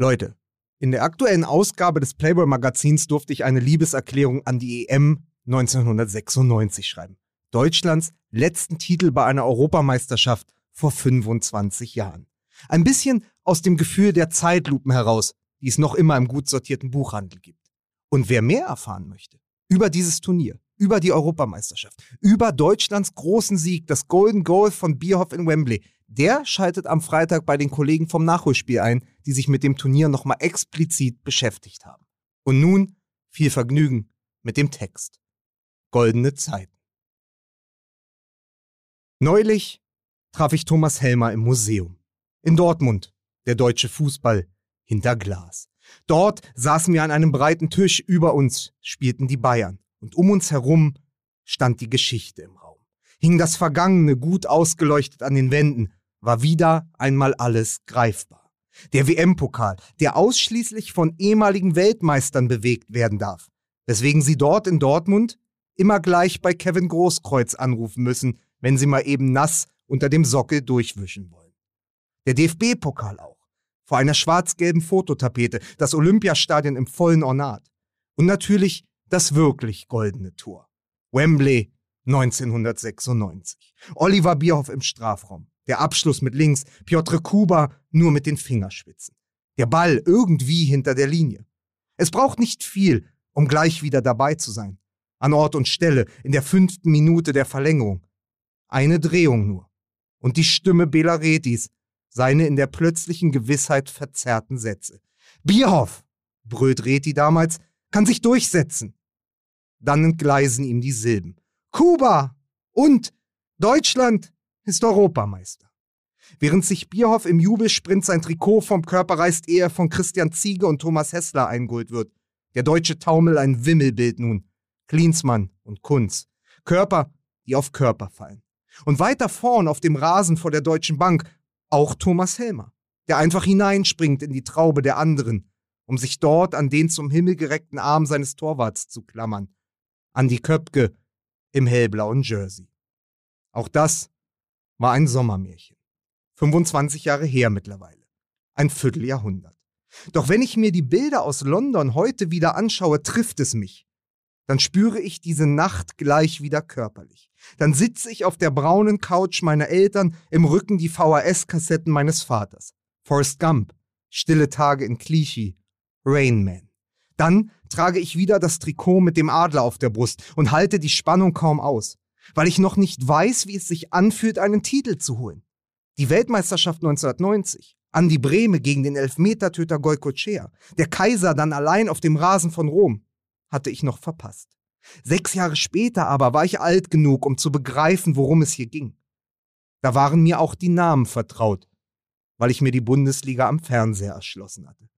Leute, in der aktuellen Ausgabe des Playboy Magazins durfte ich eine Liebeserklärung an die EM 1996 schreiben. Deutschlands letzten Titel bei einer Europameisterschaft vor 25 Jahren. Ein bisschen aus dem Gefühl der Zeitlupen heraus, die es noch immer im gut sortierten Buchhandel gibt. Und wer mehr erfahren möchte über dieses Turnier, über die Europameisterschaft, über Deutschlands großen Sieg, das Golden Goal von Bierhoff in Wembley, der schaltet am Freitag bei den Kollegen vom Nachholspiel ein, die sich mit dem Turnier nochmal explizit beschäftigt haben. Und nun viel Vergnügen mit dem Text. Goldene Zeiten. Neulich traf ich Thomas Helmer im Museum. In Dortmund, der deutsche Fußball hinter Glas. Dort saßen wir an einem breiten Tisch, über uns spielten die Bayern und um uns herum stand die Geschichte im Raum. Hing das Vergangene gut ausgeleuchtet an den Wänden, war wieder einmal alles greifbar. Der WM-Pokal, der ausschließlich von ehemaligen Weltmeistern bewegt werden darf, weswegen sie dort in Dortmund immer gleich bei Kevin Großkreuz anrufen müssen, wenn sie mal eben nass unter dem Sockel durchwischen wollen. Der DFB-Pokal auch, vor einer schwarz-gelben Fototapete, das Olympiastadion im vollen Ornat. Und natürlich das wirklich goldene Tor. Wembley 1996. Oliver Bierhoff im Strafraum. Der Abschluss mit links, Piotr Kuba nur mit den Fingerspitzen. Der Ball irgendwie hinter der Linie. Es braucht nicht viel, um gleich wieder dabei zu sein. An Ort und Stelle, in der fünften Minute der Verlängerung. Eine Drehung nur. Und die Stimme Belaretis, seine in der plötzlichen Gewissheit verzerrten Sätze. Bierhoff, brüllt Reti damals, kann sich durchsetzen. Dann entgleisen ihm die Silben. Kuba und Deutschland ist Europameister. Während sich Bierhoff im Jubelsprint sein Trikot vom Körper reißt, ehe er von Christian Ziege und Thomas Hessler eingeholt wird. Der deutsche Taumel ein Wimmelbild nun. Klinsmann und Kunz. Körper, die auf Körper fallen. Und weiter vorn auf dem Rasen vor der Deutschen Bank auch Thomas Helmer, der einfach hineinspringt in die Traube der anderen, um sich dort an den zum Himmel gereckten Arm seines Torwarts zu klammern. An die Köpke im hellblauen Jersey. Auch das war ein Sommermärchen. 25 Jahre her mittlerweile. Ein Vierteljahrhundert. Doch wenn ich mir die Bilder aus London heute wieder anschaue, trifft es mich. Dann spüre ich diese Nacht gleich wieder körperlich. Dann sitze ich auf der braunen Couch meiner Eltern, im Rücken die VHS-Kassetten meines Vaters. Forrest Gump, Stille Tage in Clichy, Rain Man. Dann trage ich wieder das Trikot mit dem Adler auf der Brust und halte die Spannung kaum aus, weil ich noch nicht weiß, wie es sich anfühlt, einen Titel zu holen. Die Weltmeisterschaft 1990, Andi Brehme gegen den Elfmetertöter Goicochea, der Kaiser dann allein auf dem Rasen von Rom, hatte ich noch verpasst. Sechs Jahre später aber war ich alt genug, um zu begreifen, worum es hier ging. Da waren mir auch die Namen vertraut, weil ich mir die Bundesliga am Fernseher erschlossen hatte.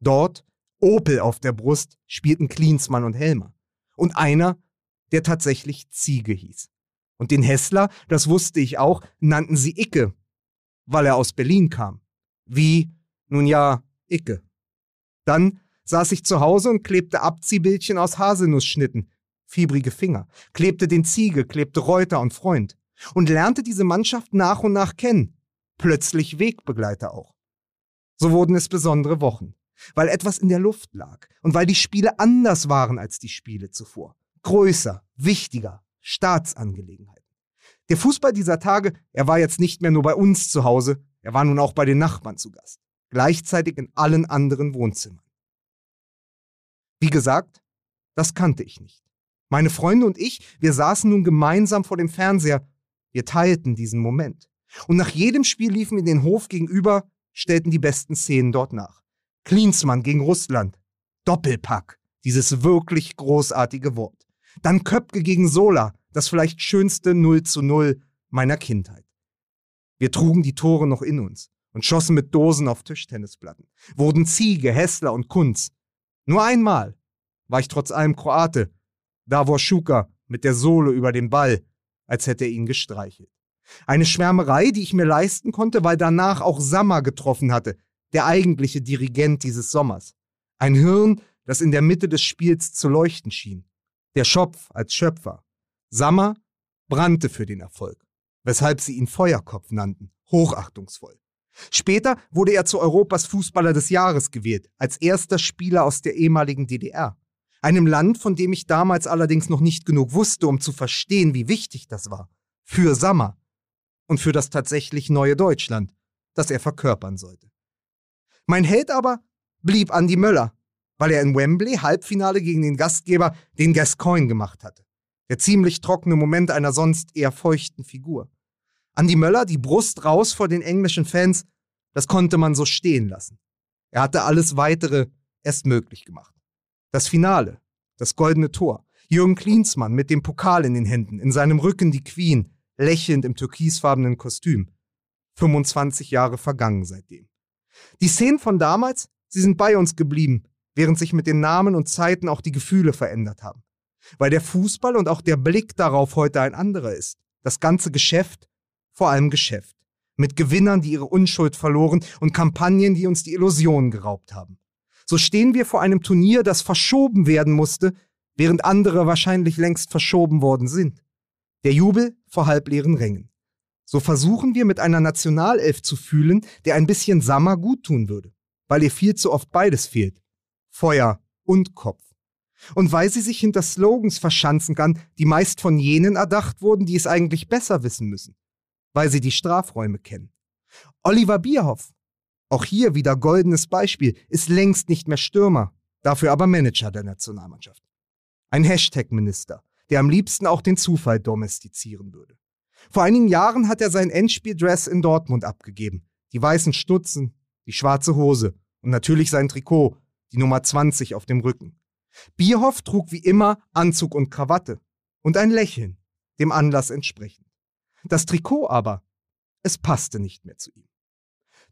Dort Opel auf der Brust spielten Klinsmann und Helmer. Und einer, der tatsächlich Ziege hieß. Und den Hessler, das wusste ich auch, nannten sie Icke, weil er aus Berlin kam. Wie, nun ja, Icke. Dann saß ich zu Hause und klebte Abziehbildchen aus Haselnussschnitten, fiebrige Finger, klebte den Ziege, klebte Reuter und Freund und lernte diese Mannschaft nach und nach kennen. Plötzlich Wegbegleiter auch. So wurden es besondere Wochen weil etwas in der Luft lag und weil die Spiele anders waren als die Spiele zuvor. Größer, wichtiger, Staatsangelegenheiten. Der Fußball dieser Tage, er war jetzt nicht mehr nur bei uns zu Hause, er war nun auch bei den Nachbarn zu Gast, gleichzeitig in allen anderen Wohnzimmern. Wie gesagt, das kannte ich nicht. Meine Freunde und ich, wir saßen nun gemeinsam vor dem Fernseher, wir teilten diesen Moment. Und nach jedem Spiel liefen wir den Hof gegenüber, stellten die besten Szenen dort nach. Klinsmann gegen Russland. Doppelpack. Dieses wirklich großartige Wort. Dann Köpke gegen Sola. Das vielleicht schönste 0 zu 0 meiner Kindheit. Wir trugen die Tore noch in uns und schossen mit Dosen auf Tischtennisplatten. Wurden Ziege, Hessler und Kunz. Nur einmal war ich trotz allem Kroate. Davor Schuka mit der Sohle über den Ball, als hätte er ihn gestreichelt. Eine Schwärmerei, die ich mir leisten konnte, weil danach auch Sammer getroffen hatte, der eigentliche Dirigent dieses Sommers. Ein Hirn, das in der Mitte des Spiels zu leuchten schien. Der Schopf als Schöpfer. Sammer brannte für den Erfolg, weshalb sie ihn Feuerkopf nannten, hochachtungsvoll. Später wurde er zu Europas Fußballer des Jahres gewählt, als erster Spieler aus der ehemaligen DDR. Einem Land, von dem ich damals allerdings noch nicht genug wusste, um zu verstehen, wie wichtig das war. Für Sammer. Und für das tatsächlich neue Deutschland, das er verkörpern sollte. Mein Held aber blieb Andy Möller, weil er in Wembley Halbfinale gegen den Gastgeber, den Gascoigne, gemacht hatte. Der ziemlich trockene Moment einer sonst eher feuchten Figur. Andy Möller, die Brust raus vor den englischen Fans, das konnte man so stehen lassen. Er hatte alles weitere erst möglich gemacht. Das Finale, das goldene Tor, Jürgen Klinsmann mit dem Pokal in den Händen, in seinem Rücken die Queen, lächelnd im türkisfarbenen Kostüm. 25 Jahre vergangen seitdem. Die Szenen von damals, sie sind bei uns geblieben, während sich mit den Namen und Zeiten auch die Gefühle verändert haben. Weil der Fußball und auch der Blick darauf heute ein anderer ist. Das ganze Geschäft, vor allem Geschäft. Mit Gewinnern, die ihre Unschuld verloren und Kampagnen, die uns die Illusionen geraubt haben. So stehen wir vor einem Turnier, das verschoben werden musste, während andere wahrscheinlich längst verschoben worden sind. Der Jubel vor halbleeren Rängen. So versuchen wir mit einer Nationalelf zu fühlen, der ein bisschen Sammer guttun würde, weil ihr viel zu oft beides fehlt. Feuer und Kopf. Und weil sie sich hinter Slogans verschanzen kann, die meist von jenen erdacht wurden, die es eigentlich besser wissen müssen. Weil sie die Strafräume kennen. Oliver Bierhoff, auch hier wieder goldenes Beispiel, ist längst nicht mehr Stürmer, dafür aber Manager der Nationalmannschaft. Ein Hashtag-Minister, der am liebsten auch den Zufall domestizieren würde. Vor einigen Jahren hat er sein Endspieldress in Dortmund abgegeben. Die weißen Stutzen, die schwarze Hose und natürlich sein Trikot, die Nummer 20 auf dem Rücken. Bierhoff trug wie immer Anzug und Krawatte und ein Lächeln, dem Anlass entsprechend. Das Trikot aber, es passte nicht mehr zu ihm.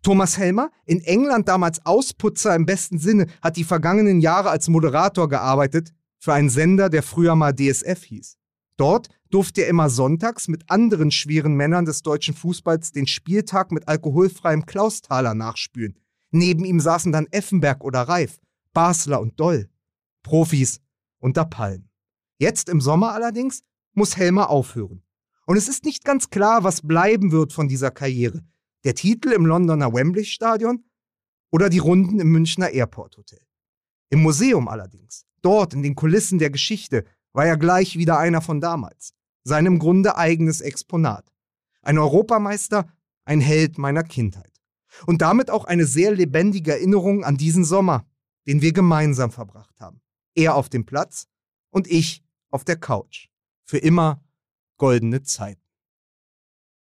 Thomas Helmer, in England damals Ausputzer im besten Sinne, hat die vergangenen Jahre als Moderator gearbeitet für einen Sender, der früher mal DSF hieß. Dort durfte er immer sonntags mit anderen schweren Männern des deutschen Fußballs den Spieltag mit alkoholfreiem Klausthaler nachspülen. Neben ihm saßen dann Effenberg oder Reif, Basler und Doll. Profis unter Palmen. Jetzt im Sommer allerdings muss Helmer aufhören. Und es ist nicht ganz klar, was bleiben wird von dieser Karriere. Der Titel im Londoner Wembley Stadion oder die Runden im Münchner Airport Hotel. Im Museum allerdings, dort in den Kulissen der Geschichte, war er gleich wieder einer von damals. Seinem Grunde eigenes Exponat. Ein Europameister, ein Held meiner Kindheit. Und damit auch eine sehr lebendige Erinnerung an diesen Sommer, den wir gemeinsam verbracht haben. Er auf dem Platz und ich auf der Couch. Für immer goldene Zeiten.